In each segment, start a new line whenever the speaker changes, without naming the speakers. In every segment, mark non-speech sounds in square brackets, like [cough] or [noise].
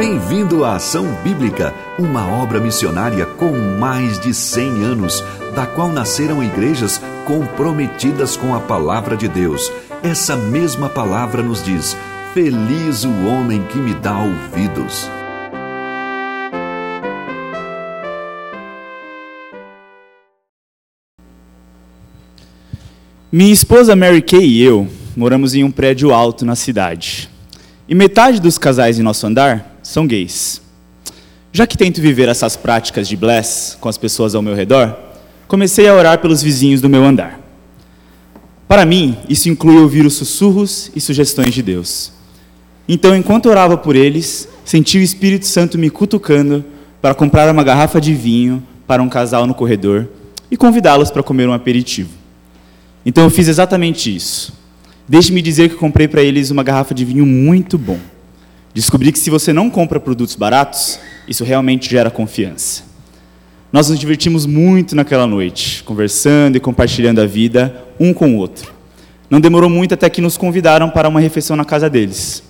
Bem-vindo à Ação Bíblica, uma obra missionária com mais de 100 anos, da qual nasceram igrejas comprometidas com a palavra de Deus. Essa mesma palavra nos diz: Feliz o homem que me dá ouvidos.
Minha esposa Mary Kay e eu moramos em um prédio alto na cidade. E metade dos casais em nosso andar são gays. Já que tento viver essas práticas de bless com as pessoas ao meu redor, comecei a orar pelos vizinhos do meu andar. Para mim, isso inclui ouvir os sussurros e sugestões de Deus. Então, enquanto orava por eles, senti o Espírito Santo me cutucando para comprar uma garrafa de vinho para um casal no corredor e convidá-los para comer um aperitivo. Então eu fiz exatamente isso. Deixe-me dizer que comprei para eles uma garrafa de vinho muito bom. Descobri que se você não compra produtos baratos, isso realmente gera confiança. Nós nos divertimos muito naquela noite, conversando e compartilhando a vida um com o outro. Não demorou muito até que nos convidaram para uma refeição na casa deles.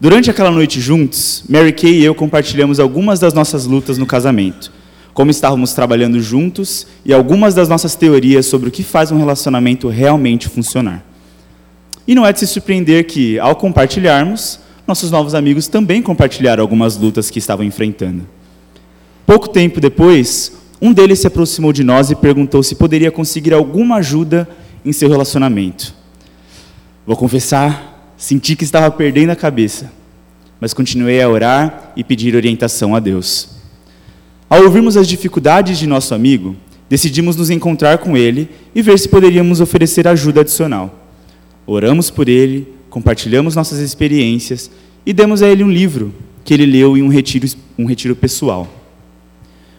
Durante aquela noite juntos, Mary Kay e eu compartilhamos algumas das nossas lutas no casamento, como estávamos trabalhando juntos e algumas das nossas teorias sobre o que faz um relacionamento realmente funcionar. E não é de se surpreender que, ao compartilharmos, nossos novos amigos também compartilharam algumas lutas que estavam enfrentando. Pouco tempo depois, um deles se aproximou de nós e perguntou se poderia conseguir alguma ajuda em seu relacionamento. Vou confessar, senti que estava perdendo a cabeça, mas continuei a orar e pedir orientação a Deus. Ao ouvirmos as dificuldades de nosso amigo, decidimos nos encontrar com ele e ver se poderíamos oferecer ajuda adicional. Oramos por ele, compartilhamos nossas experiências e demos a ele um livro que ele leu em um retiro, um retiro pessoal.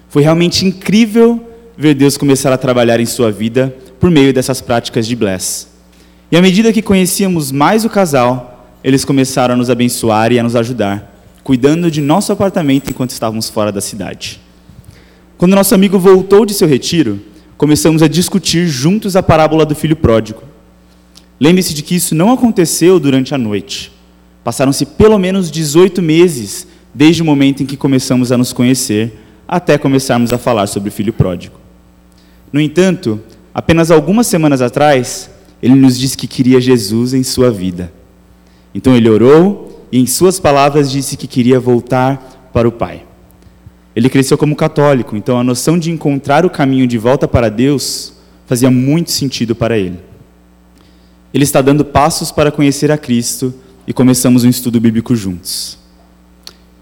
Foi realmente incrível ver Deus começar a trabalhar em sua vida por meio dessas práticas de bless. E à medida que conhecíamos mais o casal, eles começaram a nos abençoar e a nos ajudar, cuidando de nosso apartamento enquanto estávamos fora da cidade. Quando nosso amigo voltou de seu retiro, começamos a discutir juntos a parábola do filho pródigo. Lembre-se de que isso não aconteceu durante a noite. Passaram-se pelo menos 18 meses desde o momento em que começamos a nos conhecer até começarmos a falar sobre o filho pródigo. No entanto, apenas algumas semanas atrás, ele nos disse que queria Jesus em sua vida. Então ele orou e, em suas palavras, disse que queria voltar para o Pai. Ele cresceu como católico, então a noção de encontrar o caminho de volta para Deus fazia muito sentido para ele. Ele está dando passos para conhecer a Cristo e começamos um estudo bíblico juntos.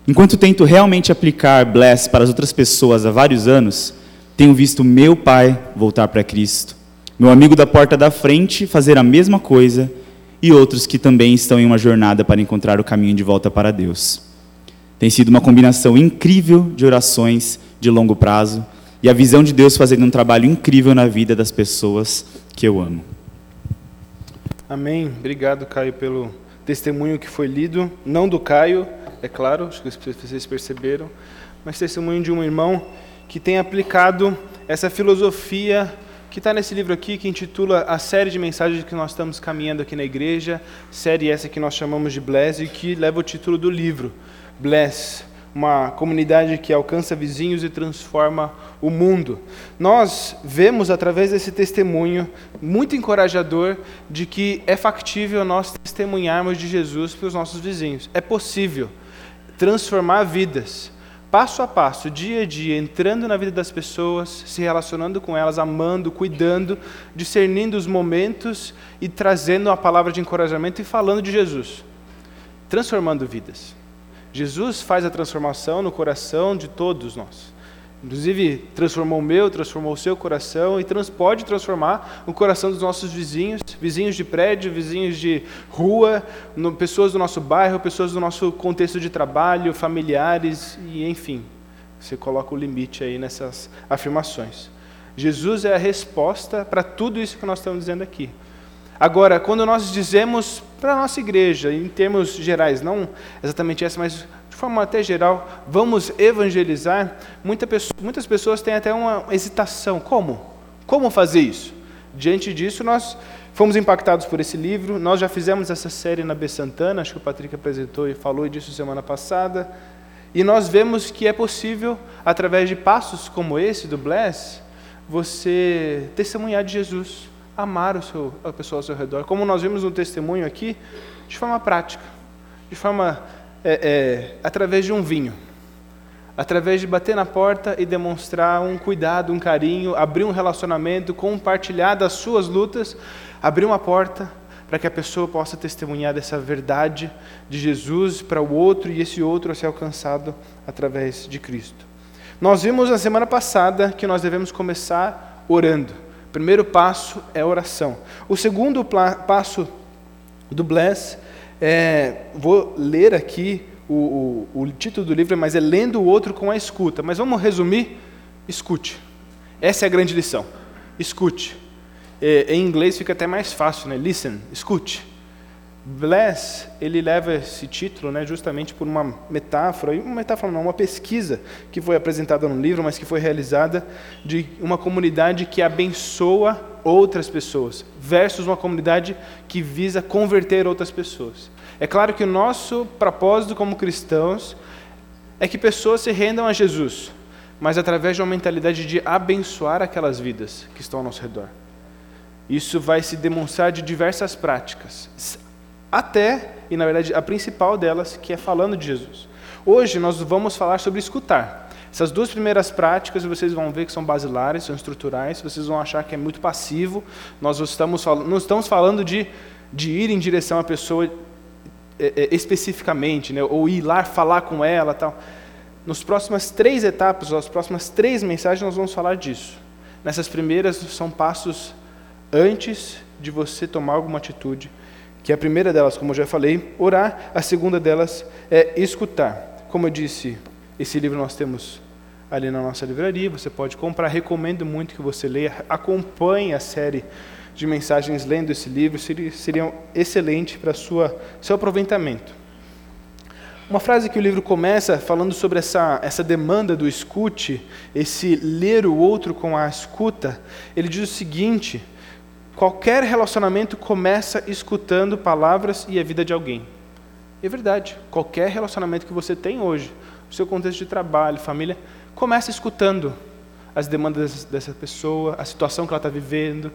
Enquanto tento realmente aplicar Bless para as outras pessoas há vários anos, tenho visto meu pai voltar para Cristo, meu amigo da porta da frente fazer a mesma coisa e outros que também estão em uma jornada para encontrar o caminho de volta para Deus. Tem sido uma combinação incrível de orações de longo prazo e a visão de Deus fazendo um trabalho incrível na vida das pessoas que eu amo.
Amém. Obrigado, Caio, pelo testemunho que foi lido. Não do Caio, é claro, acho que vocês perceberam, mas testemunho de um irmão que tem aplicado essa filosofia que está nesse livro aqui, que intitula A Série de Mensagens que nós estamos caminhando aqui na igreja, série essa que nós chamamos de Bless, e que leva o título do livro, Bless, uma comunidade que alcança vizinhos e transforma o mundo. Nós vemos através desse testemunho muito encorajador de que é factível nós testemunharmos de Jesus para os nossos vizinhos. É possível transformar vidas, passo a passo, dia a dia, entrando na vida das pessoas, se relacionando com elas, amando, cuidando, discernindo os momentos e trazendo a palavra de encorajamento e falando de Jesus, transformando vidas. Jesus faz a transformação no coração de todos nós. Inclusive, transformou o meu, transformou o seu coração e trans, pode transformar o coração dos nossos vizinhos, vizinhos de prédio, vizinhos de rua, no, pessoas do nosso bairro, pessoas do nosso contexto de trabalho, familiares e enfim. Você coloca o limite aí nessas afirmações. Jesus é a resposta para tudo isso que nós estamos dizendo aqui. Agora, quando nós dizemos para a nossa igreja, em termos gerais, não exatamente essa, mas de forma até geral, vamos evangelizar, muita pessoa, muitas pessoas têm até uma hesitação. Como? Como fazer isso? Diante disso, nós fomos impactados por esse livro. Nós já fizemos essa série na B Santana, acho que o Patrick apresentou e falou disso semana passada. E nós vemos que é possível, através de passos como esse do Bless, você testemunhar de Jesus, amar o seu, a pessoa ao seu redor. Como nós vimos no testemunho aqui, de forma prática, de forma é, é, através de um vinho, através de bater na porta e demonstrar um cuidado, um carinho, abrir um relacionamento, compartilhar das suas lutas, abrir uma porta para que a pessoa possa testemunhar dessa verdade de Jesus para o outro e esse outro ser alcançado através de Cristo. Nós vimos na semana passada que nós devemos começar orando. O primeiro passo é oração. O segundo passo do Bless é, vou ler aqui o, o, o título do livro, mas é lendo o outro com a escuta. Mas vamos resumir? Escute. Essa é a grande lição. Escute. É, em inglês fica até mais fácil, né? Listen, escute. Bless, ele leva esse título né, justamente por uma metáfora, uma metáfora não, uma pesquisa que foi apresentada no livro, mas que foi realizada de uma comunidade que abençoa outras pessoas, versus uma comunidade que visa converter outras pessoas. É claro que o nosso propósito como cristãos é que pessoas se rendam a Jesus, mas através de uma mentalidade de abençoar aquelas vidas que estão ao nosso redor. Isso vai se demonstrar de diversas práticas, até, e na verdade a principal delas, que é falando de Jesus. Hoje nós vamos falar sobre escutar. Essas duas primeiras práticas vocês vão ver que são basilares, são estruturais, vocês vão achar que é muito passivo. Nós estamos falando, não estamos falando de, de ir em direção à pessoa é, é, especificamente, né, ou ir lá falar com ela tal. Nas próximas três etapas, nas próximas três mensagens, nós vamos falar disso. Nessas primeiras são passos antes de você tomar alguma atitude que a primeira delas, como eu já falei, orar, a segunda delas é escutar. Como eu disse, esse livro nós temos ali na nossa livraria, você pode comprar, recomendo muito que você leia, acompanhe a série de mensagens lendo esse livro, seria, seria excelente para sua seu aproveitamento. Uma frase que o livro começa falando sobre essa, essa demanda do escute, esse ler o outro com a escuta, ele diz o seguinte: Qualquer relacionamento começa escutando palavras e a vida de alguém. É verdade. Qualquer relacionamento que você tem hoje, o seu contexto de trabalho, família, começa escutando as demandas dessa pessoa, a situação que ela está vivendo.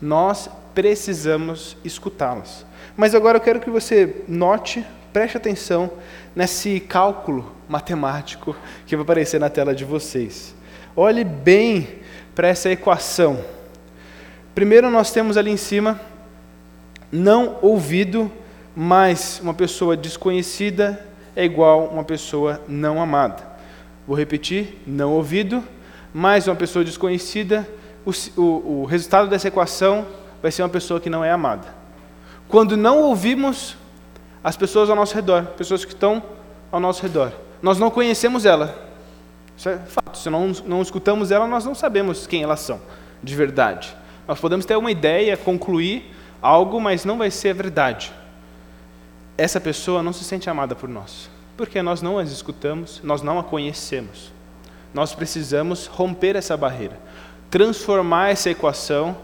Nós precisamos escutá-las. Mas agora eu quero que você note, preste atenção nesse cálculo matemático que vai aparecer na tela de vocês. Olhe bem para essa equação. Primeiro, nós temos ali em cima, não ouvido, mais uma pessoa desconhecida é igual uma pessoa não amada. Vou repetir: não ouvido, mais uma pessoa desconhecida, o, o, o resultado dessa equação vai ser uma pessoa que não é amada. Quando não ouvimos as pessoas ao nosso redor, pessoas que estão ao nosso redor, nós não conhecemos ela. Isso é fato. Se não, não escutamos ela, nós não sabemos quem elas são, de verdade. Nós podemos ter uma ideia, concluir algo, mas não vai ser a verdade. Essa pessoa não se sente amada por nós, porque nós não as escutamos, nós não a conhecemos. Nós precisamos romper essa barreira, transformar essa equação,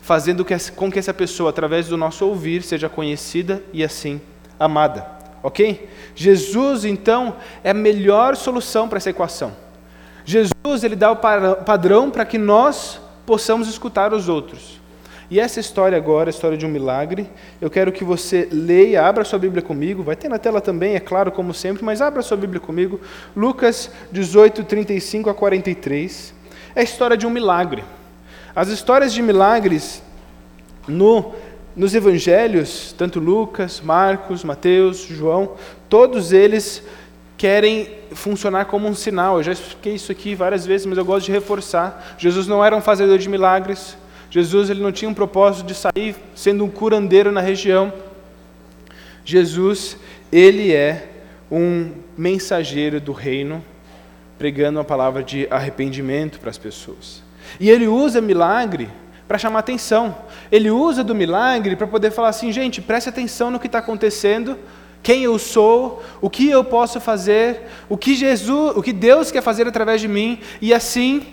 fazendo com que essa pessoa, através do nosso ouvir, seja conhecida e assim amada. Ok? Jesus, então, é a melhor solução para essa equação. Jesus, ele dá o padrão para que nós possamos escutar os outros. E essa história agora, a história de um milagre, eu quero que você leia, abra sua Bíblia comigo, vai ter na tela também, é claro, como sempre, mas abra sua Bíblia comigo, Lucas 18, 35 a 43. É a história de um milagre. As histórias de milagres no, nos evangelhos, tanto Lucas, Marcos, Mateus, João, todos eles querem funcionar como um sinal. Eu já expliquei isso aqui várias vezes, mas eu gosto de reforçar. Jesus não era um fazedor de milagres. Jesus ele não tinha um propósito de sair sendo um curandeiro na região. Jesus, ele é um mensageiro do reino, pregando a palavra de arrependimento para as pessoas. E ele usa milagre para chamar atenção. Ele usa do milagre para poder falar assim, gente, preste atenção no que está acontecendo, quem eu sou, o que eu posso fazer, o que Jesus, o que Deus quer fazer através de mim, e assim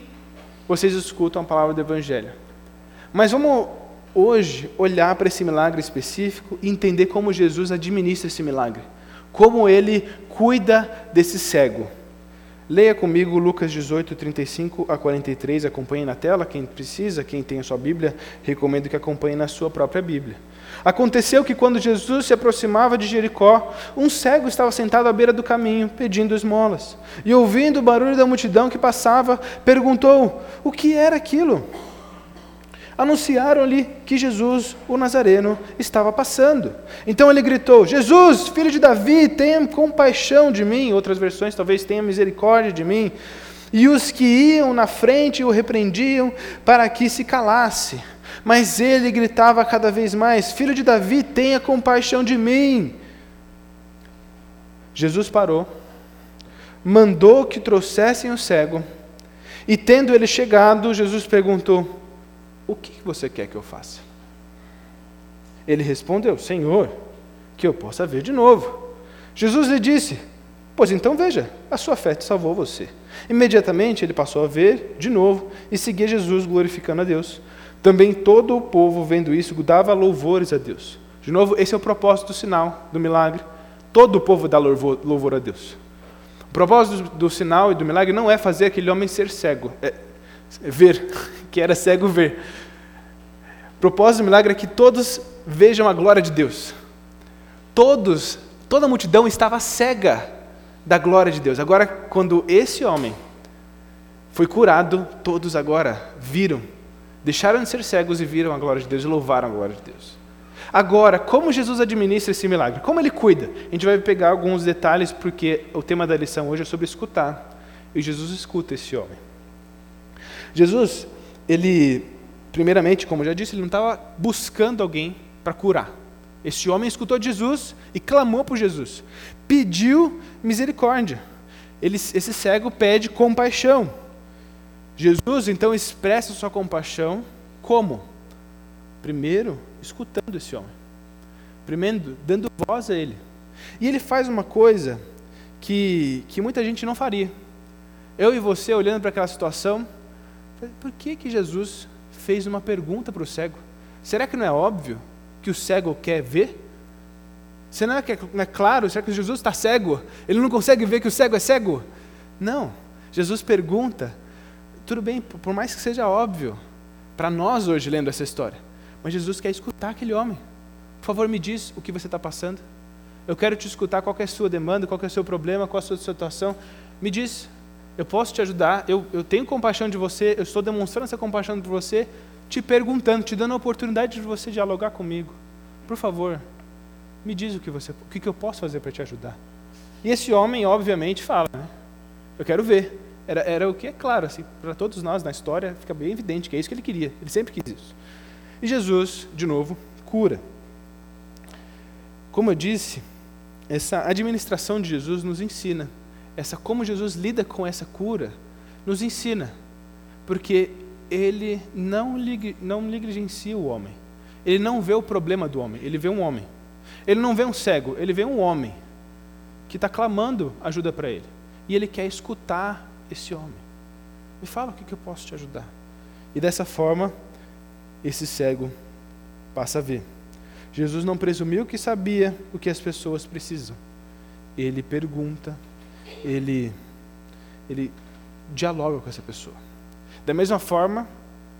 vocês escutam a palavra do evangelho. Mas vamos hoje olhar para esse milagre específico e entender como Jesus administra esse milagre, como ele cuida desse cego. Leia comigo Lucas 18, 35 a 43, acompanhe na tela, quem precisa, quem tem a sua Bíblia, recomendo que acompanhe na sua própria Bíblia. Aconteceu que quando Jesus se aproximava de Jericó, um cego estava sentado à beira do caminho, pedindo esmolas. E ouvindo o barulho da multidão que passava, perguntou: O que era aquilo? Anunciaram-lhe que Jesus, o Nazareno, estava passando. Então ele gritou: Jesus, filho de Davi, tenha compaixão de mim. Outras versões talvez tenha misericórdia de mim. E os que iam na frente o repreendiam para que se calasse. Mas ele gritava cada vez mais: Filho de Davi, tenha compaixão de mim. Jesus parou, mandou que trouxessem o cego, e tendo ele chegado, Jesus perguntou: O que você quer que eu faça? Ele respondeu: Senhor, que eu possa ver de novo. Jesus lhe disse: Pois então veja, a sua fé te salvou você. Imediatamente ele passou a ver de novo e seguia Jesus, glorificando a Deus. Também todo o povo, vendo isso, dava louvores a Deus. De novo, esse é o propósito do sinal, do milagre. Todo o povo dá louvor, louvor a Deus. O propósito do, do, sinal e do milagre não é fazer aquele homem ser cego, é, ver, [laughs] que era cego ver. O propósito do milagre é que todos vejam a glória de Deus. Todos, toda a multidão estava cega da glória de Deus. Agora, quando esse homem foi curado, todos agora viram Deixaram de ser cegos e viram a glória de Deus e louvaram a glória de Deus. Agora, como Jesus administra esse milagre? Como ele cuida? A gente vai pegar alguns detalhes, porque o tema da lição hoje é sobre escutar. E Jesus escuta esse homem. Jesus, ele, primeiramente, como eu já disse, ele não estava buscando alguém para curar. Esse homem escutou Jesus e clamou por Jesus. Pediu misericórdia. Ele, esse cego pede compaixão. Jesus então expressa sua compaixão como? Primeiro, escutando esse homem. Primeiro, dando voz a ele. E ele faz uma coisa que, que muita gente não faria. Eu e você, olhando para aquela situação, por que, que Jesus fez uma pergunta para o cego? Será que não é óbvio que o cego quer ver? Será que não é claro? Será que Jesus está cego? Ele não consegue ver que o cego é cego? Não. Jesus pergunta tudo bem, por mais que seja óbvio para nós hoje lendo essa história, mas Jesus quer escutar aquele homem. Por favor, me diz o que você está passando. Eu quero te escutar qual é a sua demanda, qual é o seu problema, qual é a sua situação. Me diz, eu posso te ajudar, eu, eu tenho compaixão de você, eu estou demonstrando essa compaixão por você, te perguntando, te dando a oportunidade de você dialogar comigo. Por favor, me diz o que, você, o que eu posso fazer para te ajudar. E esse homem, obviamente, fala, né? eu quero ver. Era, era o que é claro, assim, para todos nós na história, fica bem evidente que é isso que ele queria. Ele sempre quis isso. E Jesus, de novo, cura. Como eu disse, essa administração de Jesus nos ensina. Essa como Jesus lida com essa cura nos ensina. Porque ele não, não negligencia o homem. Ele não vê o problema do homem, ele vê um homem. Ele não vê um cego, ele vê um homem que está clamando ajuda para ele. E ele quer escutar esse homem. Me fala o que, eu posso te ajudar. E dessa forma, esse cego passa a ver. Jesus não presumiu que sabia o que as pessoas precisam. Ele pergunta, ele, ele dialoga com essa pessoa. Da mesma forma,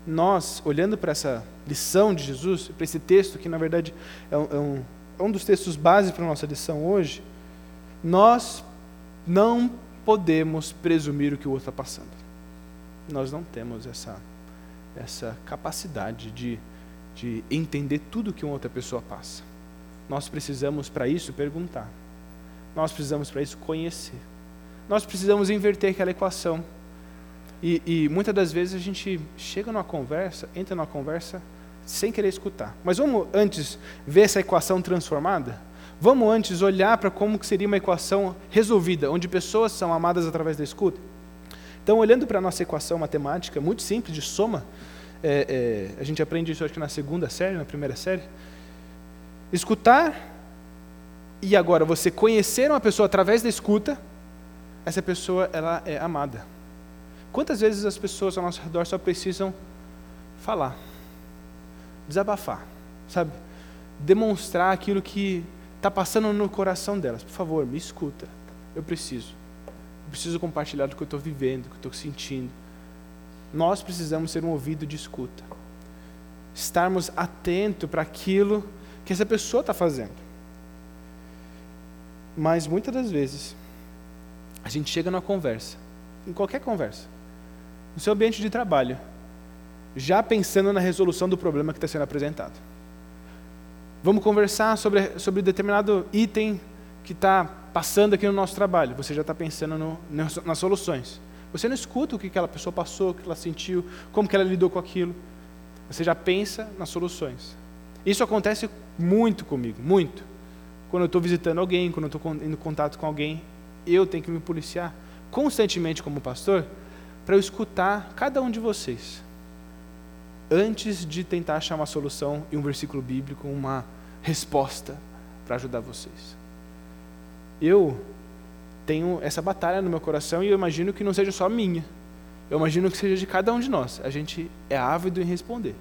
nós, olhando para essa lição de Jesus, para esse texto, que na verdade é um, é um, é um dos textos base para a nossa lição hoje, nós não podemos presumir o que o outro está passando. Nós não temos essa, essa capacidade de, de entender tudo que uma outra pessoa passa. Nós precisamos, para isso, perguntar. Nós precisamos, para isso, conhecer. Nós precisamos inverter aquela equação. E, e muitas das vezes a gente chega numa conversa, entra numa conversa sem querer escutar. Mas vamos antes ver essa equação transformada? Vamos antes olhar para como seria uma equação resolvida, onde pessoas são amadas através da escuta. Então, olhando para a nossa equação matemática, muito simples, de soma, é, é, a gente aprende isso acho que na segunda série, na primeira série. Escutar e agora você conhecer uma pessoa através da escuta, essa pessoa ela é amada. Quantas vezes as pessoas ao nosso redor só precisam falar? desabafar, sabe? Demonstrar aquilo que está passando no coração delas. Por favor, me escuta. Eu preciso. Eu preciso compartilhar do que eu estou vivendo, do que eu estou sentindo. Nós precisamos ser um ouvido de escuta. Estarmos atentos para aquilo que essa pessoa está fazendo. Mas muitas das vezes, a gente chega numa conversa, em qualquer conversa, no seu ambiente de trabalho, já pensando na resolução do problema que está sendo apresentado. Vamos conversar sobre, sobre determinado item que está passando aqui no nosso trabalho. Você já está pensando no, nas soluções. Você não escuta o que aquela pessoa passou, o que ela sentiu, como que ela lidou com aquilo. Você já pensa nas soluções. Isso acontece muito comigo, muito. Quando eu estou visitando alguém, quando eu estou indo em contato com alguém, eu tenho que me policiar constantemente como pastor para eu escutar cada um de vocês antes de tentar achar uma solução e um versículo bíblico, uma resposta para ajudar vocês. Eu tenho essa batalha no meu coração e eu imagino que não seja só minha. Eu imagino que seja de cada um de nós. A gente é ávido em responder.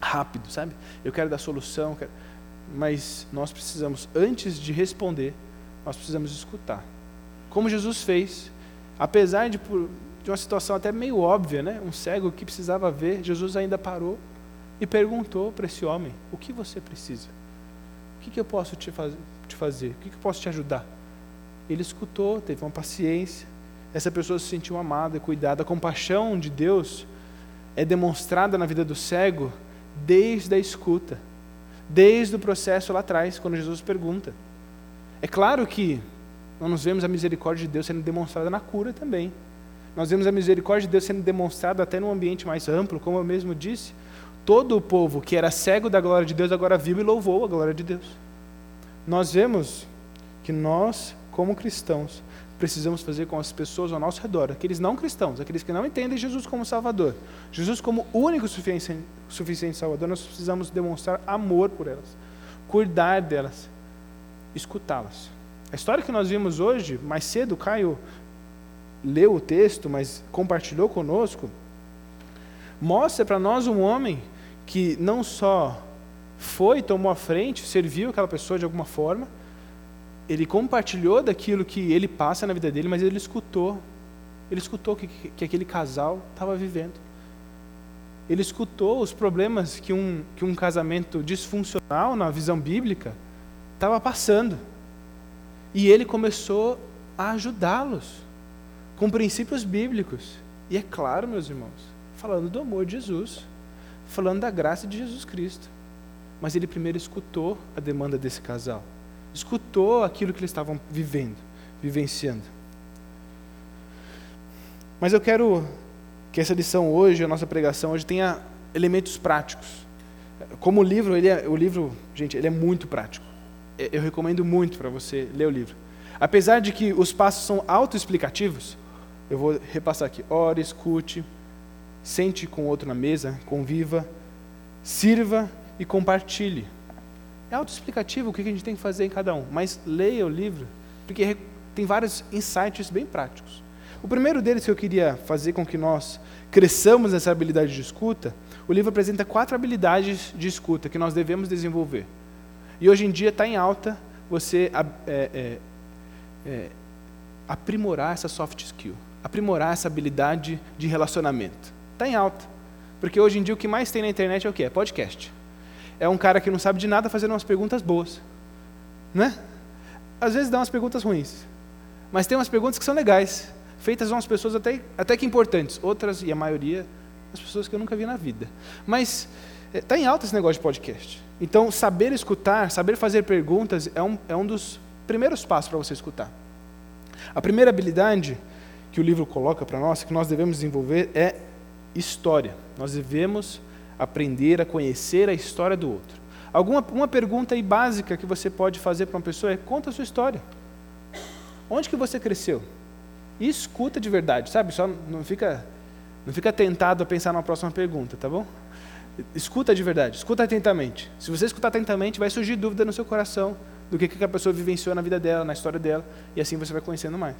Rápido, sabe? Eu quero dar solução, quero... mas nós precisamos, antes de responder, nós precisamos escutar. Como Jesus fez, apesar de, de uma situação até meio óbvia, né? um cego que precisava ver, Jesus ainda parou e perguntou para esse homem: O que você precisa? Que, que eu posso te, faz, te fazer? O que, que eu posso te ajudar? Ele escutou, teve uma paciência. Essa pessoa se sentiu amada cuidada. A compaixão de Deus é demonstrada na vida do cego desde a escuta, desde o processo lá atrás, quando Jesus pergunta. É claro que nós vemos a misericórdia de Deus sendo demonstrada na cura também. Nós vemos a misericórdia de Deus sendo demonstrada até num ambiente mais amplo, como eu mesmo disse. Todo o povo que era cego da glória de Deus agora viu e louvou a glória de Deus. Nós vemos que nós, como cristãos, precisamos fazer com as pessoas ao nosso redor, aqueles não cristãos, aqueles que não entendem Jesus como Salvador, Jesus como único suficiente, suficiente Salvador, nós precisamos demonstrar amor por elas, cuidar delas, escutá-las. A história que nós vimos hoje, mais cedo, Caio leu o texto, mas compartilhou conosco, mostra para nós um homem que não só foi, tomou a frente, serviu aquela pessoa de alguma forma, ele compartilhou daquilo que ele passa na vida dele, mas ele escutou. Ele escutou que, que, que aquele casal estava vivendo. Ele escutou os problemas que um, que um casamento disfuncional, na visão bíblica, estava passando. E ele começou a ajudá-los com princípios bíblicos. E é claro, meus irmãos, falando do amor de Jesus, falando da graça de Jesus Cristo. Mas ele primeiro escutou a demanda desse casal, escutou aquilo que eles estavam vivendo, vivenciando. Mas eu quero que essa lição hoje, a nossa pregação hoje, tenha elementos práticos. Como o livro, ele é, o livro, gente, ele é muito prático. Eu recomendo muito para você ler o livro. Apesar de que os passos são autoexplicativos, eu vou repassar aqui. Ore, escute, sente com outro na mesa, conviva, sirva e compartilhe. É autoexplicativo o que a gente tem que fazer em cada um, mas leia o livro, porque tem vários insights bem práticos. O primeiro deles que eu queria fazer com que nós cresçamos nessa habilidade de escuta, o livro apresenta quatro habilidades de escuta que nós devemos desenvolver. E hoje em dia está em alta você é, é, é, aprimorar essa soft skill aprimorar essa habilidade de relacionamento. Está em alta. Porque hoje em dia o que mais tem na internet é o quê? É podcast. É um cara que não sabe de nada fazendo umas perguntas boas. Né? Às vezes dá umas perguntas ruins. Mas tem umas perguntas que são legais, feitas a umas pessoas até, até que importantes. Outras, e a maioria, as pessoas que eu nunca vi na vida. Mas está é, em alta esse negócio de podcast. Então, saber escutar, saber fazer perguntas é um, é um dos primeiros passos para você escutar. A primeira habilidade que o livro coloca para nós, que nós devemos desenvolver, é história. Nós devemos aprender a conhecer a história do outro. Alguma uma pergunta aí básica que você pode fazer para uma pessoa é: conta a sua história. Onde que você cresceu? E escuta de verdade, sabe? Só não fica, não fica tentado a pensar numa próxima pergunta, tá bom? Escuta de verdade, escuta atentamente. Se você escutar atentamente, vai surgir dúvida no seu coração do que, que a pessoa vivenciou na vida dela, na história dela, e assim você vai conhecendo mais.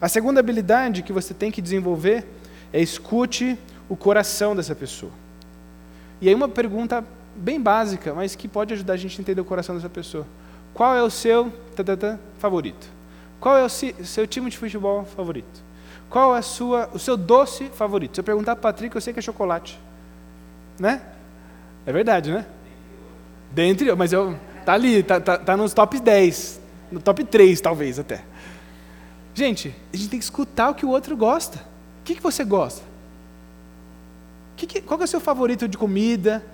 A segunda habilidade que você tem que desenvolver é escute o coração dessa pessoa. E aí uma pergunta bem básica, mas que pode ajudar a gente a entender o coração dessa pessoa. Qual é o seu tatatã, favorito? Qual é o seu time de futebol favorito? Qual é a sua, o seu doce favorito? Se eu perguntar para Patrick, eu sei que é chocolate. Né? É verdade, né? Dentre, mas eu, tá ali, tá, tá, tá nos top 10, no top 3 talvez até. Gente, a gente tem que escutar o que o outro gosta. O que, que você gosta? Que que, qual que é o seu favorito de comida?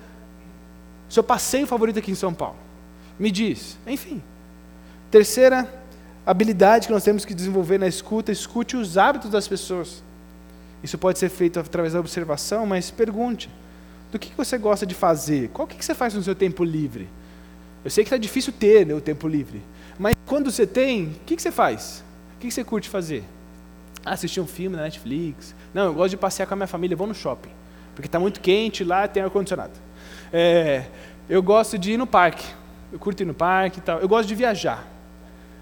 Seu passeio favorito aqui em São Paulo? Me diz. Enfim. Terceira habilidade que nós temos que desenvolver na escuta, escute os hábitos das pessoas. Isso pode ser feito através da observação, mas pergunte: do que você gosta de fazer? Qual que você faz no seu tempo livre? Eu sei que está difícil ter né, o tempo livre, mas quando você tem, o que você faz? O que você curte fazer? assistir um filme na Netflix. Não, eu gosto de passear com a minha família, vou no shopping. Porque está muito quente lá, tem ar-condicionado. É, eu gosto de ir no parque. Eu curto ir no parque e tal. Eu gosto de viajar.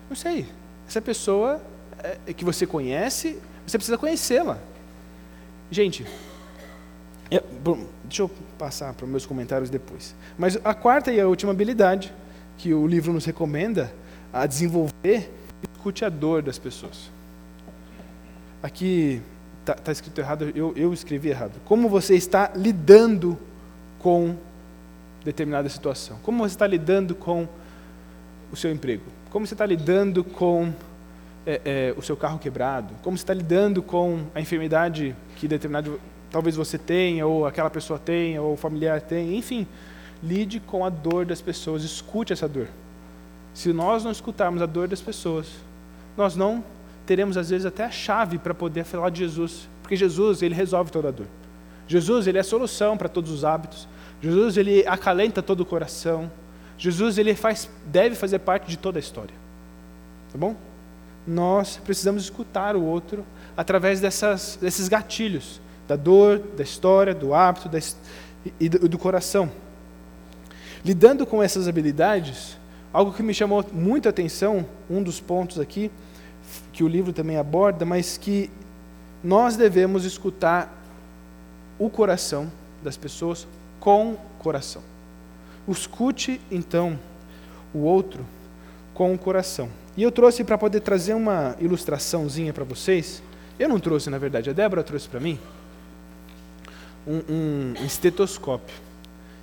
Não sei. Essa pessoa é, que você conhece, você precisa conhecê-la. Gente, é, bom, deixa eu passar para os meus comentários depois. Mas a quarta e a última habilidade que o livro nos recomenda a desenvolver, escute a dor das pessoas. Aqui está tá escrito errado, eu, eu escrevi errado. Como você está lidando com determinada situação? Como você está lidando com o seu emprego? Como você está lidando com é, é, o seu carro quebrado? Como você está lidando com a enfermidade que determinado talvez você tenha, ou aquela pessoa tenha, ou o familiar tenha? Enfim, lide com a dor das pessoas, escute essa dor. Se nós não escutarmos a dor das pessoas, nós não teremos às vezes até a chave para poder falar de Jesus, porque Jesus, ele resolve toda a dor. Jesus, ele é a solução para todos os hábitos. Jesus, ele acalenta todo o coração. Jesus, ele faz, deve fazer parte de toda a história. Tá bom? Nós precisamos escutar o outro através dessas, desses gatilhos, da dor, da história, do hábito da, e do, do coração. Lidando com essas habilidades, algo que me chamou muito a atenção, um dos pontos aqui, que o livro também aborda, mas que nós devemos escutar o coração das pessoas com coração. Escute, então, o outro com o coração. E eu trouxe para poder trazer uma ilustraçãozinha para vocês. Eu não trouxe, na verdade, a Débora trouxe para mim um, um, estetoscópio.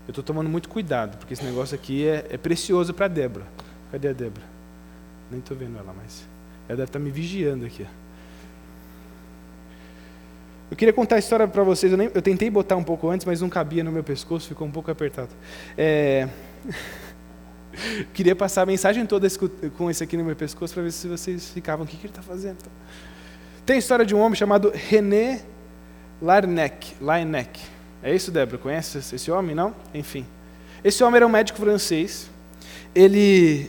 Eu estou tomando muito cuidado, porque esse negócio aqui é, é precioso para a Débora. Cadê a Débora? Nem estou vendo ela mais. Ela deve estar tá me vigiando aqui. Eu queria contar a história para vocês. Eu, nem, eu, tentei botar um pouco antes, mas não cabia no meu pescoço, ficou um pouco apertado. É... [laughs] queria passar a mensagem toda com esse aqui no meu pescoço para ver se vocês ficavam. O que, que ele está fazendo? Tem a história de um homem chamado René Larnec. Larnec. É isso, Débora? Conhece esse homem? Não? Enfim. Esse homem era um médico francês. Ele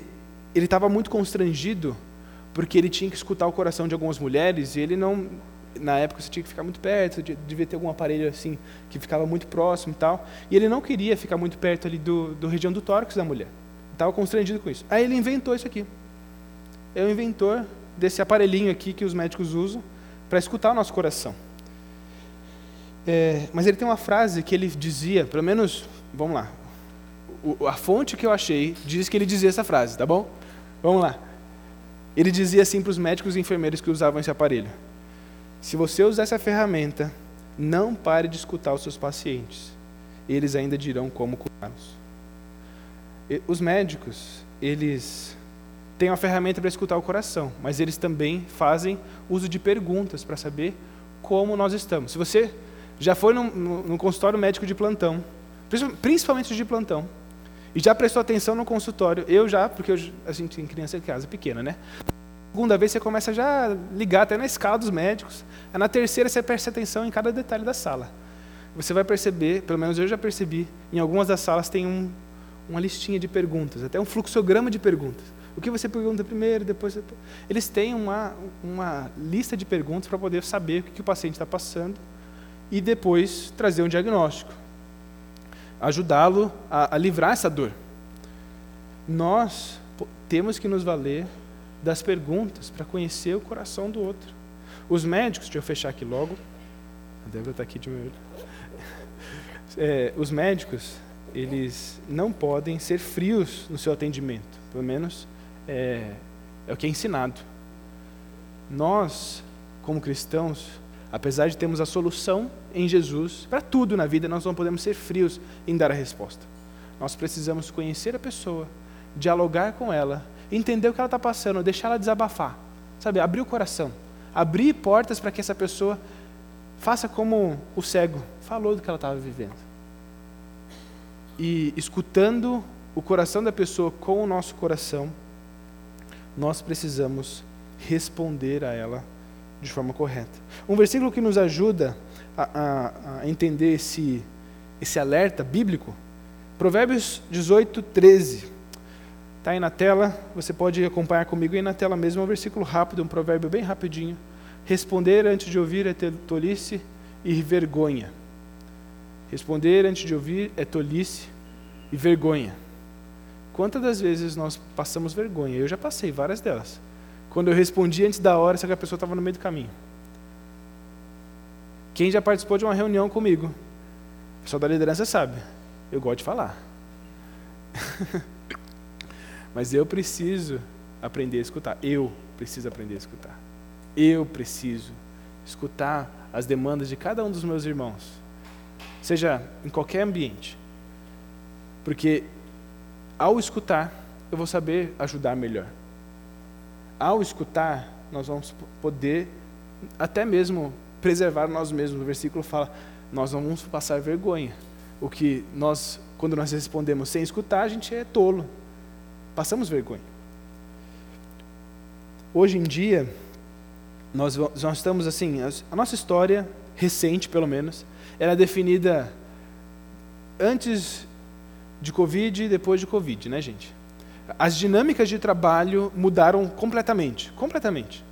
ele estava muito constrangido porque ele tinha que escutar o coração de algumas mulheres e ele não na época você tinha que ficar muito perto, devia ter algum aparelho assim que ficava muito próximo e tal, e ele não queria ficar muito perto ali do, do região do tórax da mulher. Estava constrangido com isso. Aí ele inventou isso aqui. É o inventor desse aparelhinho aqui que os médicos usam para escutar o nosso coração. É, mas ele tem uma frase que ele dizia, pelo menos, vamos lá, o, a fonte que eu achei diz que ele dizia essa frase, tá bom? Vamos lá. Ele dizia assim para os médicos e enfermeiros que usavam esse aparelho: Se você usar essa ferramenta, não pare de escutar os seus pacientes. Eles ainda dirão como curá-los. Os médicos, eles têm uma ferramenta para escutar o coração, mas eles também fazem uso de perguntas para saber como nós estamos. Se você já foi num, num consultório médico de plantão, principalmente de plantão, e já prestou atenção no consultório. Eu já, porque eu, a gente tem criança em casa pequena, né? Segunda vez você começa já a ligar até na escala dos médicos. Aí na terceira você presta atenção em cada detalhe da sala. Você vai perceber, pelo menos eu já percebi, em algumas das salas tem um, uma listinha de perguntas, até um fluxograma de perguntas. O que você pergunta primeiro, depois. Eles têm uma, uma lista de perguntas para poder saber o que, que o paciente está passando e depois trazer um diagnóstico ajudá-lo a, a livrar essa dor. Nós temos que nos valer das perguntas para conhecer o coração do outro. Os médicos, deixa eu fechar aqui logo. A Débora está aqui de meu. [laughs] É, os médicos, eles não podem ser frios no seu atendimento. Pelo menos é, é o que é ensinado. Nós, como cristãos, apesar de termos a solução em Jesus, para tudo na vida, nós não podemos ser frios em dar a resposta. Nós precisamos conhecer a pessoa, dialogar com ela, entender o que ela está passando, deixar ela desabafar, sabe? Abrir o coração, abrir portas para que essa pessoa faça como o cego falou do que ela estava vivendo. E escutando o coração da pessoa com o nosso coração, nós precisamos responder a ela de forma correta. Um versículo que nos ajuda a, a, a entender esse, esse alerta bíblico Provérbios 18, 13. Está aí na tela, você pode acompanhar comigo aí na tela mesmo, é um versículo rápido, um provérbio bem rapidinho. Responder antes de ouvir é tolice e vergonha. Responder antes de ouvir é tolice e vergonha. Quantas das vezes nós passamos vergonha? Eu já passei várias delas. Quando eu respondi antes da hora, só que a pessoa estava no meio do caminho. Quem já participou de uma reunião comigo? O pessoal da liderança sabe. Eu gosto de falar. [laughs] Mas eu preciso aprender a escutar. Eu preciso aprender a escutar. Eu preciso escutar as demandas de cada um dos meus irmãos, seja em qualquer ambiente. Porque ao escutar, eu vou saber ajudar melhor. Ao escutar, nós vamos poder até mesmo preservar nós mesmos. O versículo fala: nós não vamos passar vergonha o que nós, quando nós respondemos sem escutar, a gente é tolo. Passamos vergonha. Hoje em dia, nós, nós estamos assim, a nossa história, recente pelo menos, era definida antes de Covid e depois de Covid, né, gente? As dinâmicas de trabalho mudaram completamente, completamente.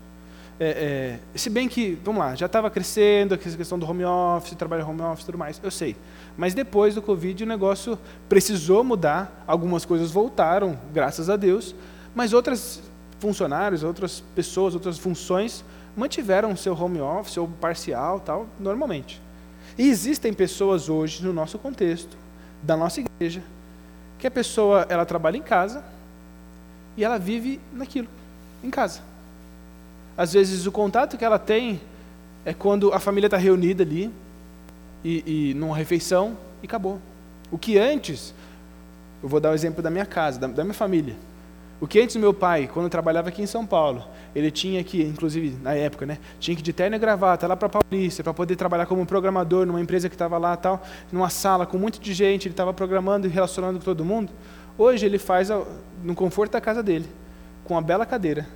É, é, se bem que, vamos lá, já estava crescendo a questão do home office, trabalho home office tudo mais, eu sei. Mas depois do Covid o negócio precisou mudar, algumas coisas voltaram, graças a Deus, mas outras funcionários, outras pessoas, outras funções mantiveram seu home office ou parcial, tal, normalmente. E existem pessoas hoje no nosso contexto, da nossa igreja, que a pessoa ela trabalha em casa e ela vive naquilo, em casa. Às vezes o contato que ela tem é quando a família está reunida ali, e, e numa refeição, e acabou. O que antes, eu vou dar o exemplo da minha casa, da, da minha família. O que antes meu pai, quando trabalhava aqui em São Paulo, ele tinha que, inclusive na época, né, tinha que de terno e gravata lá para Paulista, para poder trabalhar como programador numa empresa que estava lá tal, numa sala com muito de gente, ele estava programando e relacionando com todo mundo. Hoje ele faz no conforto da casa dele, com uma bela cadeira,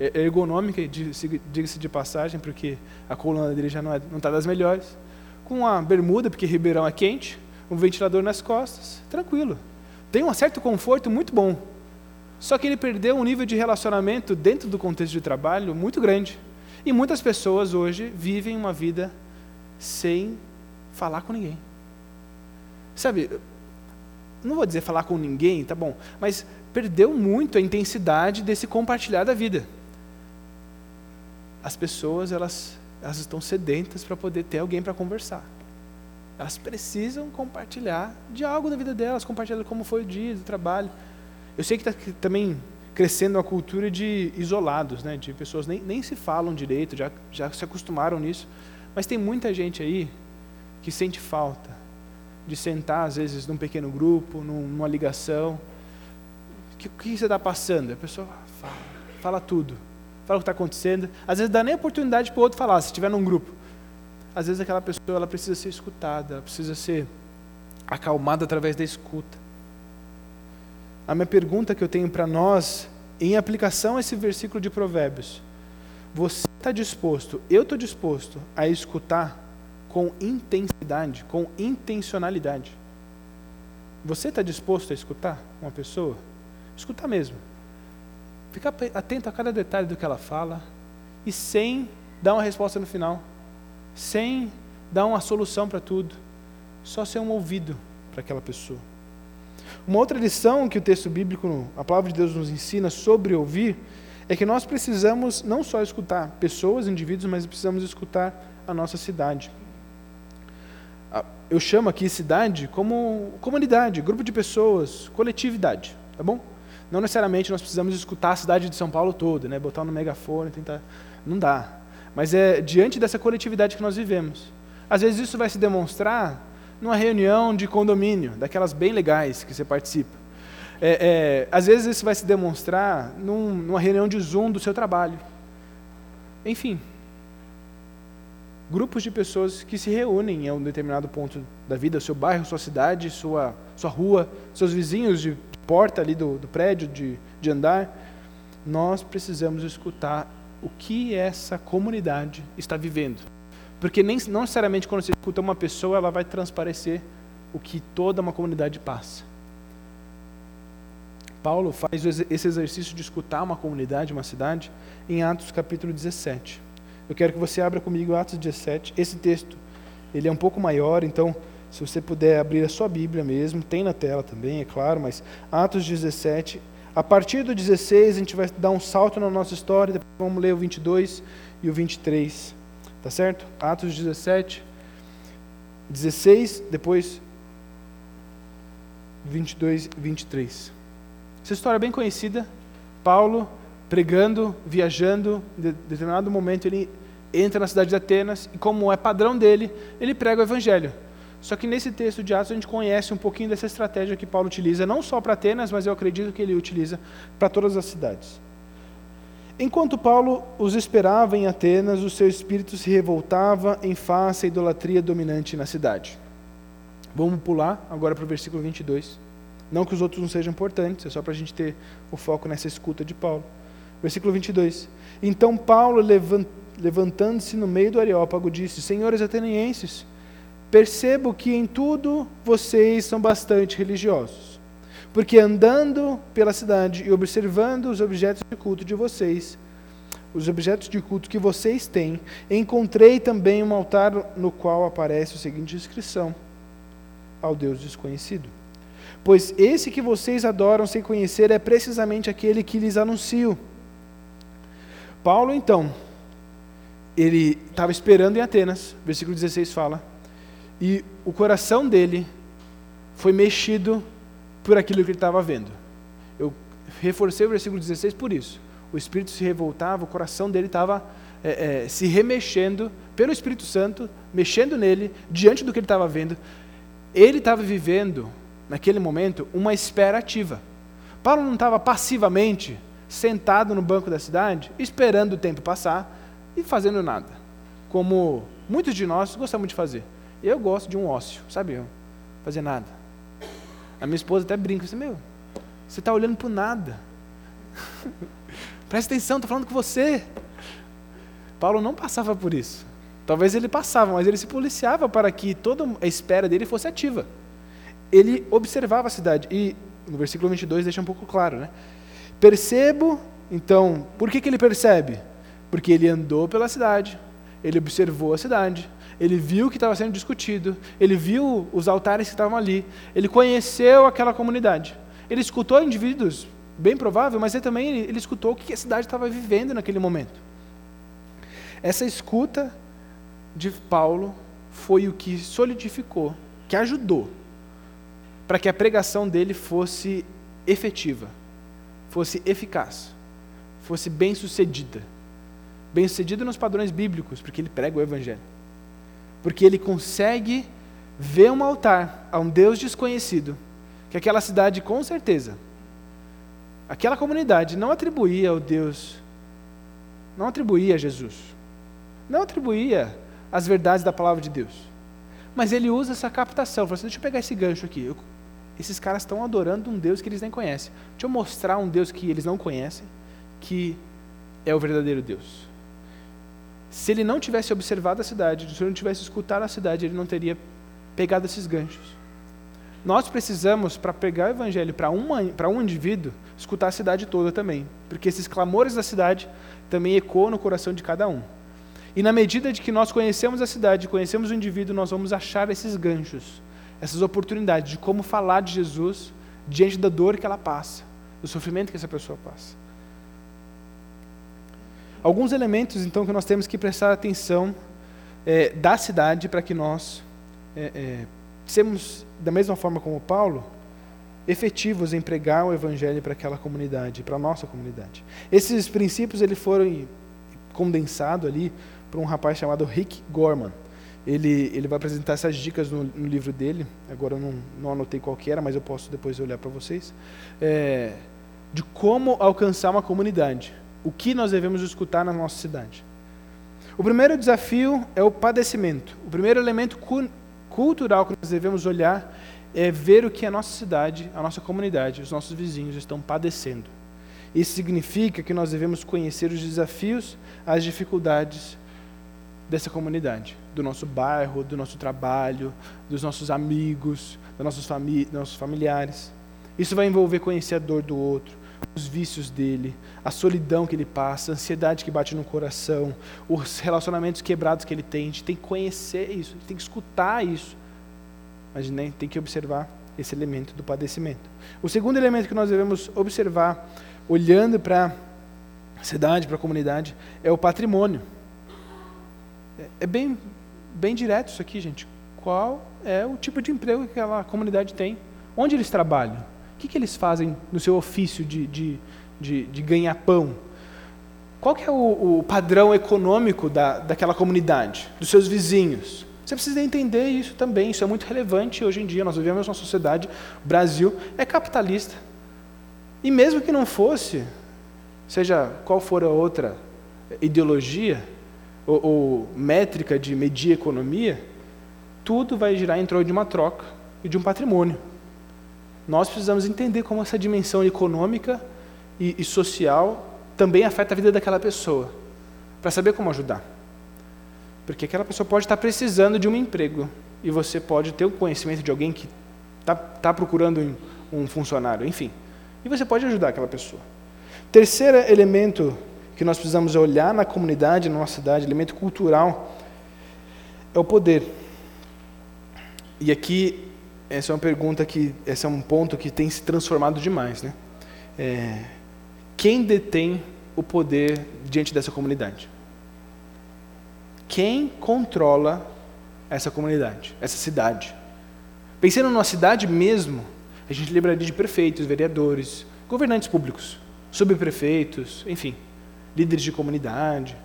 é, ergonômica, diga-se de passagem, porque a coluna dele já não está é, tá das melhores, com uma bermuda, porque Ribeirão é quente, um ventilador nas costas, tranquilo. Tem um certo conforto muito bom. Só que ele perdeu um nível de relacionamento dentro do contexto de trabalho muito grande. E muitas pessoas hoje vivem uma vida sem falar com ninguém. Sabe, não vou dizer falar com ninguém, tá bom, mas perdeu muito a intensidade desse compartilhar da vida as pessoas elas, elas estão sedentas para poder ter alguém para conversar. Elas precisam compartilhar de algo da vida delas, compartilhar como foi o dia do trabalho. Eu sei que está também crescendo uma cultura de isolados, né, de pessoas nem, nem se falam direito, já, já se acostumaram nisso. Mas tem muita gente aí que sente falta de sentar, às vezes, num pequeno grupo, numa ligação. O que, que, você está passando? A pessoa fala, fala tudo fala o que está acontecendo. Às vezes dá nem oportunidade para o outro falar, se estiver num grupo. Às vezes aquela pessoa ela precisa ser escutada, ela precisa ser acalmada através da escuta. A minha pergunta que eu tenho para nós, em aplicação a esse versículo de Provérbios, você está disposto, eu estou disposto a escutar com intensidade, com intencionalidade. Você está disposto a escutar uma pessoa? Escutar mesmo. Ficar atento a cada detalhe do que ela fala e sem dar uma resposta no final, sem dar uma solução para tudo, só ser um ouvido para aquela pessoa. Uma outra lição que o texto bíblico, a palavra de Deus nos ensina sobre ouvir, é que nós precisamos não só escutar pessoas, indivíduos, mas precisamos escutar a nossa cidade. Eu chamo aqui cidade como comunidade, grupo de pessoas, coletividade, tá bom? Não necessariamente nós precisamos escutar a cidade de São Paulo toda, né? botar no megafone, tentar. Não dá. Mas é diante dessa coletividade que nós vivemos. Às vezes isso vai se demonstrar numa reunião de condomínio, daquelas bem legais que você participa. É, é, às vezes isso vai se demonstrar num, numa reunião de Zoom do seu trabalho. Enfim, grupos de pessoas que se reúnem em um determinado ponto da vida, seu bairro, sua cidade, sua, sua rua, seus vizinhos de porta ali do, do prédio, de, de andar. Nós precisamos escutar o que essa comunidade está vivendo. Porque nem, não necessariamente quando você escuta uma pessoa, ela vai transparecer o que toda uma comunidade passa. Paulo faz esse exercício de escutar uma comunidade, uma cidade, em Atos capítulo 17. Eu quero que você abra comigo Atos 17. Esse texto, ele é um pouco maior, então, se você puder abrir a sua Bíblia mesmo, tem na tela também, é claro, mas Atos 17. A partir do 16, a gente vai dar um salto na nossa história, depois vamos ler o 22 e o 23. Tá certo? Atos 17, 16, depois 22 e 23. Essa história é bem conhecida. Paulo pregando, viajando, em determinado momento ele entra na cidade de Atenas e, como é padrão dele, ele prega o evangelho. Só que nesse texto de Atos a gente conhece um pouquinho dessa estratégia que Paulo utiliza, não só para Atenas, mas eu acredito que ele utiliza para todas as cidades. Enquanto Paulo os esperava em Atenas, o seu espírito se revoltava em face à idolatria dominante na cidade. Vamos pular agora para o versículo 22. Não que os outros não sejam importantes, é só para a gente ter o foco nessa escuta de Paulo. Versículo 22. Então Paulo, levantando-se no meio do Areópago, disse: Senhores atenienses, percebo que em tudo vocês são bastante religiosos. Porque andando pela cidade e observando os objetos de culto de vocês, os objetos de culto que vocês têm, encontrei também um altar no qual aparece a seguinte inscrição: Ao Deus desconhecido. Pois esse que vocês adoram sem conhecer é precisamente aquele que lhes anuncio Paulo, então, ele estava esperando em Atenas, versículo 16 fala, e o coração dele foi mexido por aquilo que ele estava vendo. Eu reforcei o versículo 16 por isso. O espírito se revoltava, o coração dele estava é, é, se remexendo pelo Espírito Santo, mexendo nele, diante do que ele estava vendo. Ele estava vivendo, naquele momento, uma espera ativa. Paulo não estava passivamente sentado no banco da cidade, esperando o tempo passar e fazendo nada. Como muitos de nós gostamos de fazer. Eu gosto de um ócio, sabe? Fazer nada. A minha esposa até brinca, assim, meu, você está olhando para nada. [laughs] Presta atenção, estou falando com você. Paulo não passava por isso. Talvez ele passava, mas ele se policiava para que toda a espera dele fosse ativa. Ele observava a cidade. E no versículo 22 deixa um pouco claro, né? Percebo, então, por que, que ele percebe? Porque ele andou pela cidade, ele observou a cidade, ele viu o que estava sendo discutido, ele viu os altares que estavam ali, ele conheceu aquela comunidade. Ele escutou indivíduos, bem provável, mas ele também ele, ele escutou o que a cidade estava vivendo naquele momento. Essa escuta de Paulo foi o que solidificou, que ajudou para que a pregação dele fosse efetiva fosse eficaz, fosse bem-sucedida. Bem-sucedida nos padrões bíblicos, porque ele prega o Evangelho. Porque ele consegue ver um altar a um Deus desconhecido, que aquela cidade, com certeza, aquela comunidade não atribuía ao Deus, não atribuía a Jesus, não atribuía as verdades da palavra de Deus. Mas ele usa essa captação, fala assim, deixa eu pegar esse gancho aqui. Eu esses caras estão adorando um Deus que eles nem conhecem. Deixa eu mostrar um Deus que eles não conhecem, que é o verdadeiro Deus. Se ele não tivesse observado a cidade, se ele não tivesse escutado a cidade, ele não teria pegado esses ganchos. Nós precisamos, para pegar o evangelho para um indivíduo, escutar a cidade toda também, porque esses clamores da cidade também ecoam no coração de cada um. E na medida de que nós conhecemos a cidade, conhecemos o indivíduo, nós vamos achar esses ganchos essas oportunidades de como falar de Jesus diante da dor que ela passa, do sofrimento que essa pessoa passa. Alguns elementos, então, que nós temos que prestar atenção é, da cidade para que nós é, é, sermos, da mesma forma como Paulo, efetivos em pregar o evangelho para aquela comunidade, para a nossa comunidade. Esses princípios eles foram condensados ali por um rapaz chamado Rick Gorman. Ele, ele vai apresentar essas dicas no, no livro dele. Agora eu não, não anotei qual era, mas eu posso depois olhar para vocês. É, de como alcançar uma comunidade. O que nós devemos escutar na nossa cidade. O primeiro desafio é o padecimento. O primeiro elemento cu cultural que nós devemos olhar é ver o que a nossa cidade, a nossa comunidade, os nossos vizinhos estão padecendo. Isso significa que nós devemos conhecer os desafios, as dificuldades dessa comunidade, do nosso bairro, do nosso trabalho, dos nossos amigos, dos nossos, fami dos nossos familiares. Isso vai envolver conhecer a dor do outro, os vícios dele, a solidão que ele passa, a ansiedade que bate no coração, os relacionamentos quebrados que ele tem. A gente tem que conhecer isso, a gente tem que escutar isso. Mas né, tem que observar esse elemento do padecimento. O segundo elemento que nós devemos observar, olhando para a cidade, para a comunidade, é o patrimônio. É, é bem, bem direto isso aqui, gente. Qual é o tipo de emprego que aquela comunidade tem? Onde eles trabalham? O que, que eles fazem no seu ofício de, de, de, de ganhar pão? Qual que é o, o padrão econômico da, daquela comunidade, dos seus vizinhos? Você precisa entender isso também, isso é muito relevante hoje em dia. Nós vivemos uma sociedade, o Brasil é capitalista. E mesmo que não fosse, seja qual for a outra ideologia, ou, ou métrica de medir economia, tudo vai girar em torno de uma troca e de um patrimônio. Nós precisamos entender como essa dimensão econômica e, e social também afeta a vida daquela pessoa, para saber como ajudar. Porque aquela pessoa pode estar precisando de um emprego e você pode ter o conhecimento de alguém que está tá procurando um, um funcionário, enfim. E você pode ajudar aquela pessoa. Terceiro elemento que nós precisamos olhar na comunidade, na nossa cidade, elemento cultural, é o poder. E aqui, essa é uma pergunta que, esse é um ponto que tem se transformado demais, né? É, quem detém o poder diante dessa comunidade? Quem controla essa comunidade, essa cidade? Pensando numa cidade mesmo, a gente lembraria de prefeitos, vereadores, governantes públicos, subprefeitos, enfim líderes de comunidade.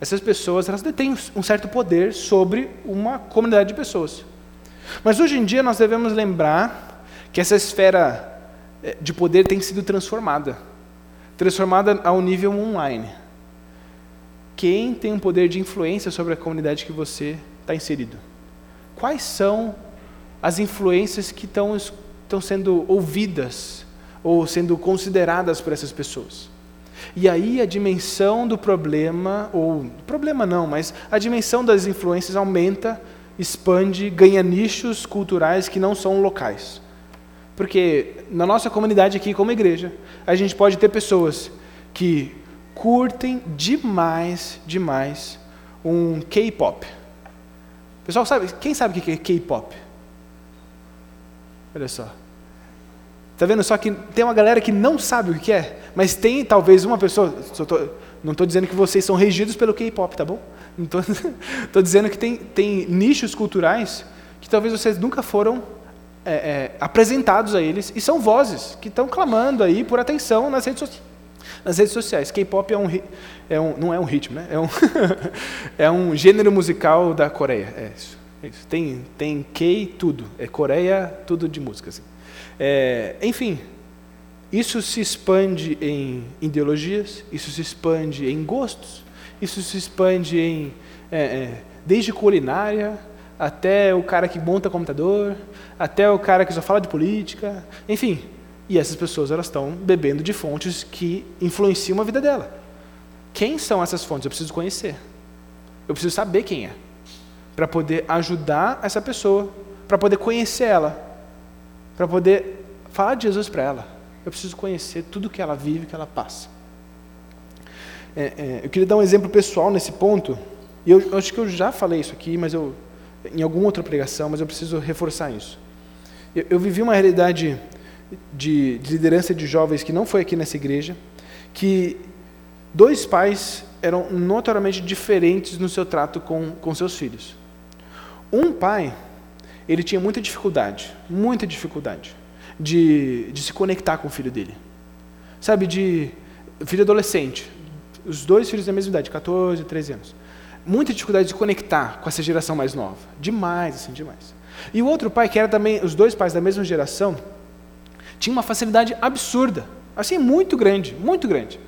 Essas pessoas, elas detêm um certo poder sobre uma comunidade de pessoas. Mas hoje em dia nós devemos lembrar que essa esfera eh, de poder tem sido transformada transformada ao nível online. Quem tem um poder de influência sobre a comunidade que você está inserido? Quais são as influências que estão, estão sendo ouvidas ou sendo consideradas por essas pessoas? E aí a dimensão do problema, ou problema não, mas a dimensão das influências aumenta, expande, ganha nichos culturais que não são locais. Porque na nossa comunidade aqui, como igreja, a gente pode ter pessoas que curtem demais, demais um K-pop. Pessoal, sabe, quem sabe o que é K-pop? Olha só. Tá vendo só que tem uma galera que não sabe o que é, mas tem talvez uma pessoa. Tô, não estou dizendo que vocês são regidos pelo K-pop, tá bom? Estou [laughs] dizendo que tem, tem nichos culturais que talvez vocês nunca foram é, é, apresentados a eles e são vozes que estão clamando aí por atenção nas redes, so nas redes sociais. K-pop é um, é um, não é um ritmo, né? É um, [laughs] é um gênero musical da Coreia. É isso. É isso. Tem, tem K tudo. É Coreia, tudo de música. Assim. É, enfim, isso se expande em ideologias, isso se expande em gostos, isso se expande em é, é, desde culinária até o cara que monta computador, até o cara que só fala de política, enfim. E essas pessoas elas estão bebendo de fontes que influenciam a vida dela. Quem são essas fontes? Eu preciso conhecer. Eu preciso saber quem é, para poder ajudar essa pessoa, para poder conhecer ela, para poder falar de Jesus para ela. Eu preciso conhecer tudo que ela vive, que ela passa. É, é, eu queria dar um exemplo pessoal nesse ponto. E eu, eu, acho que eu já falei isso aqui, mas eu em alguma outra pregação, mas eu preciso reforçar isso. Eu, eu vivi uma realidade de, de liderança de jovens que não foi aqui nessa igreja, que dois pais eram notoriamente diferentes no seu trato com, com seus filhos. Um pai ele tinha muita dificuldade, muita dificuldade de, de se conectar com o filho dele. Sabe, de filho adolescente, os dois filhos da mesma idade, 14, 13 anos. Muita dificuldade de conectar com essa geração mais nova. Demais, assim, demais. E o outro pai, que era também, os dois pais da mesma geração, tinha uma facilidade absurda. Assim, muito grande, muito grande.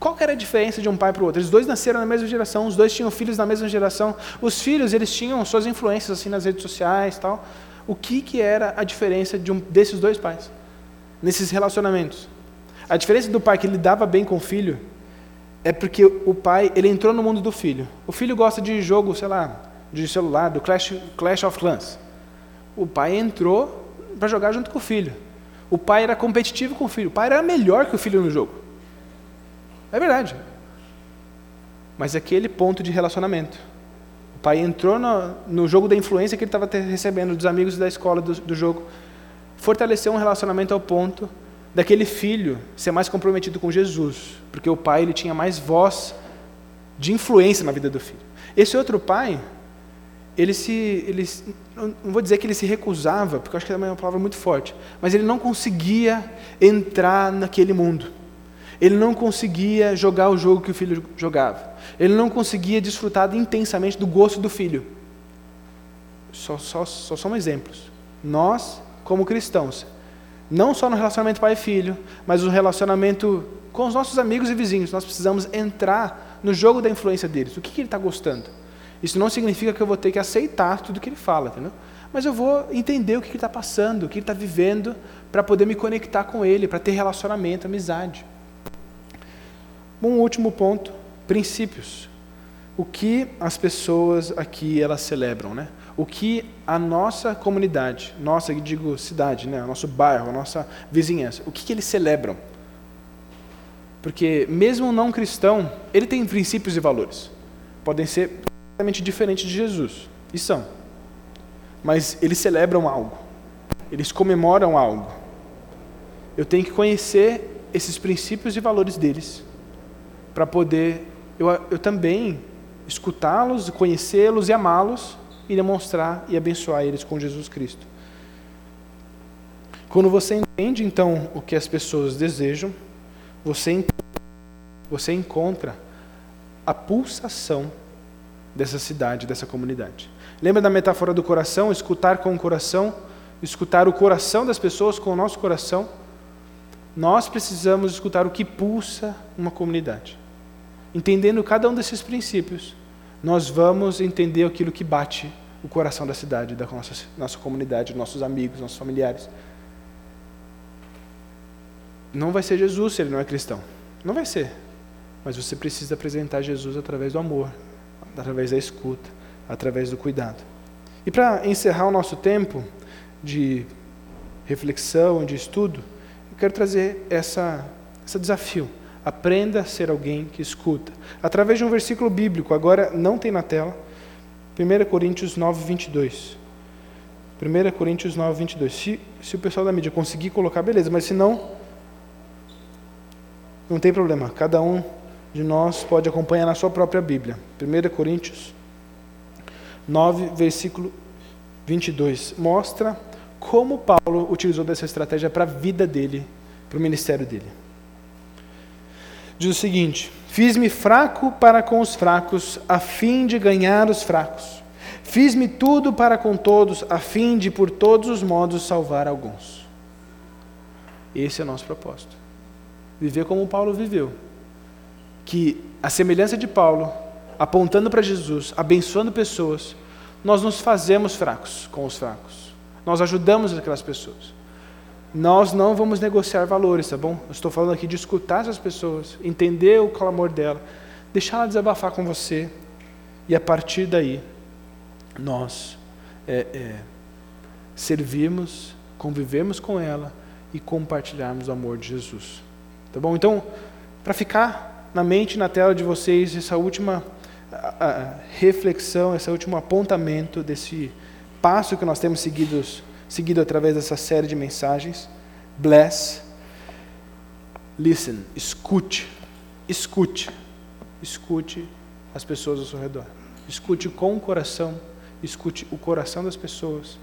Qual era a diferença de um pai para o outro? Eles dois nasceram na mesma geração, os dois tinham filhos na mesma geração. Os filhos, eles tinham suas influências assim nas redes sociais, tal. O que que era a diferença de um, desses dois pais nesses relacionamentos? A diferença do pai que lidava bem com o filho é porque o pai, ele entrou no mundo do filho. O filho gosta de jogo, sei lá, de celular, do Clash, Clash of Clans. O pai entrou para jogar junto com o filho. O pai era competitivo com o filho. O pai era melhor que o filho no jogo. É verdade. Mas aquele ponto de relacionamento. O pai entrou no, no jogo da influência que ele estava recebendo dos amigos da escola do, do jogo. Fortaleceu um relacionamento ao ponto daquele filho ser mais comprometido com Jesus, porque o pai ele tinha mais voz de influência na vida do filho. Esse outro pai, ele se, ele, não vou dizer que ele se recusava, porque eu acho que é uma palavra muito forte, mas ele não conseguia entrar naquele mundo. Ele não conseguia jogar o jogo que o filho jogava. Ele não conseguia desfrutar intensamente do gosto do filho. Só, só, só são exemplos. Nós, como cristãos, não só no relacionamento pai e filho, mas no relacionamento com os nossos amigos e vizinhos, nós precisamos entrar no jogo da influência deles. O que, que ele está gostando? Isso não significa que eu vou ter que aceitar tudo que ele fala, entendeu? Mas eu vou entender o que ele está passando, o que ele está vivendo, para poder me conectar com ele, para ter relacionamento, amizade. Um último ponto, princípios. O que as pessoas aqui elas celebram, né? O que a nossa comunidade, nossa, digo cidade, né, o nosso bairro, a nossa vizinhança, o que, que eles celebram? Porque mesmo um não cristão, ele tem princípios e valores. Podem ser completamente diferentes de Jesus, e são. Mas eles celebram algo. Eles comemoram algo. Eu tenho que conhecer esses princípios e valores deles para poder eu, eu também escutá-los, conhecê-los e amá-los e demonstrar e abençoar eles com Jesus Cristo. Quando você entende então o que as pessoas desejam, você, você encontra a pulsação dessa cidade, dessa comunidade. Lembra da metáfora do coração? Escutar com o coração, escutar o coração das pessoas com o nosso coração. Nós precisamos escutar o que pulsa uma comunidade. Entendendo cada um desses princípios, nós vamos entender aquilo que bate o coração da cidade, da nossa, nossa comunidade, nossos amigos, nossos familiares. Não vai ser Jesus se ele não é cristão. Não vai ser. Mas você precisa apresentar Jesus através do amor, através da escuta, através do cuidado. E para encerrar o nosso tempo de reflexão, de estudo, eu quero trazer essa, esse desafio. Aprenda a ser alguém que escuta. Através de um versículo bíblico, agora não tem na tela, 1 Coríntios 9, 22. 1 Coríntios 9, 22. Se, se o pessoal da mídia conseguir colocar, beleza, mas se não, não tem problema. Cada um de nós pode acompanhar na sua própria Bíblia. 1 Coríntios 9, versículo 22. Mostra como Paulo utilizou dessa estratégia para a vida dele, para o ministério dele diz o seguinte: Fiz-me fraco para com os fracos, a fim de ganhar os fracos. Fiz-me tudo para com todos, a fim de por todos os modos salvar alguns. Esse é o nosso propósito. Viver como Paulo viveu. Que a semelhança de Paulo, apontando para Jesus, abençoando pessoas, nós nos fazemos fracos com os fracos. Nós ajudamos aquelas pessoas. Nós não vamos negociar valores, tá bom? Eu estou falando aqui de escutar essas pessoas, entender o clamor dela, deixar ela desabafar com você, e a partir daí, nós é, é, servimos, convivemos com ela e compartilharmos o amor de Jesus. Tá bom? Então, para ficar na mente, na tela de vocês, essa última a, a reflexão, esse último apontamento desse passo que nós temos seguidos seguido através dessa série de mensagens. Bless. Listen. Escute. Escute. Escute as pessoas ao seu redor. Escute com o coração. Escute o coração das pessoas.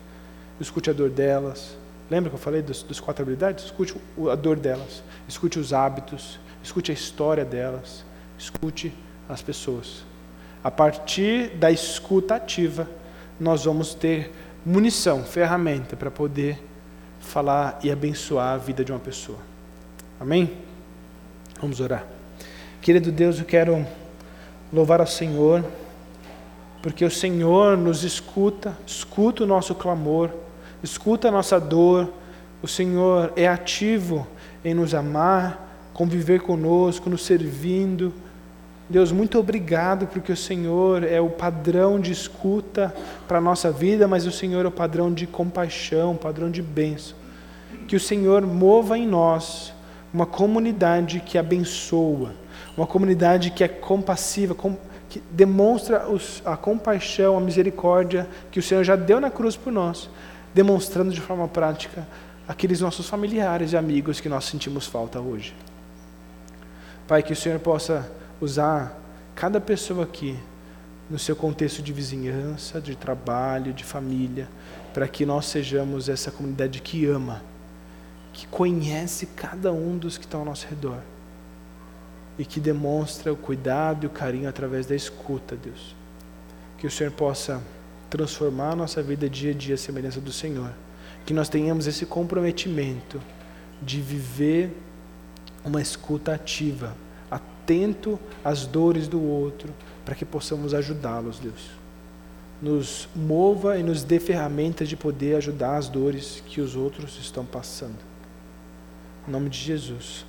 escute a dor delas. Lembra que eu falei dos, quatro habilidades? Escute a dor delas, escute os hábitos, escute a história delas, escute as pessoas. A partir da escuta ativa, nós vamos ter munição, ferramenta para poder falar e abençoar a vida de uma pessoa. Amém? Vamos orar. Querido Deus, eu quero louvar ao Senhor, porque o Senhor nos escuta, escuta o nosso clamor, escuta a nossa dor. O Senhor é ativo em nos amar, conviver conosco, nos servindo Deus, muito obrigado porque o Senhor é o padrão de escuta para a nossa vida, mas o Senhor é o padrão de compaixão, padrão de bênção. Que o Senhor mova em nós uma comunidade que abençoa, uma comunidade que é compassiva, que demonstra a compaixão, a misericórdia que o Senhor já deu na cruz por nós, demonstrando de forma prática aqueles nossos familiares e amigos que nós sentimos falta hoje. Pai, que o Senhor possa usar cada pessoa aqui no seu contexto de vizinhança, de trabalho, de família, para que nós sejamos essa comunidade que ama, que conhece cada um dos que estão ao nosso redor e que demonstra o cuidado e o carinho através da escuta, Deus. Que o Senhor possa transformar a nossa vida dia a dia à semelhança do Senhor. Que nós tenhamos esse comprometimento de viver uma escuta ativa atento às dores do outro, para que possamos ajudá-los, Deus. Nos mova e nos dê ferramentas de poder ajudar as dores que os outros estão passando. Em nome de Jesus.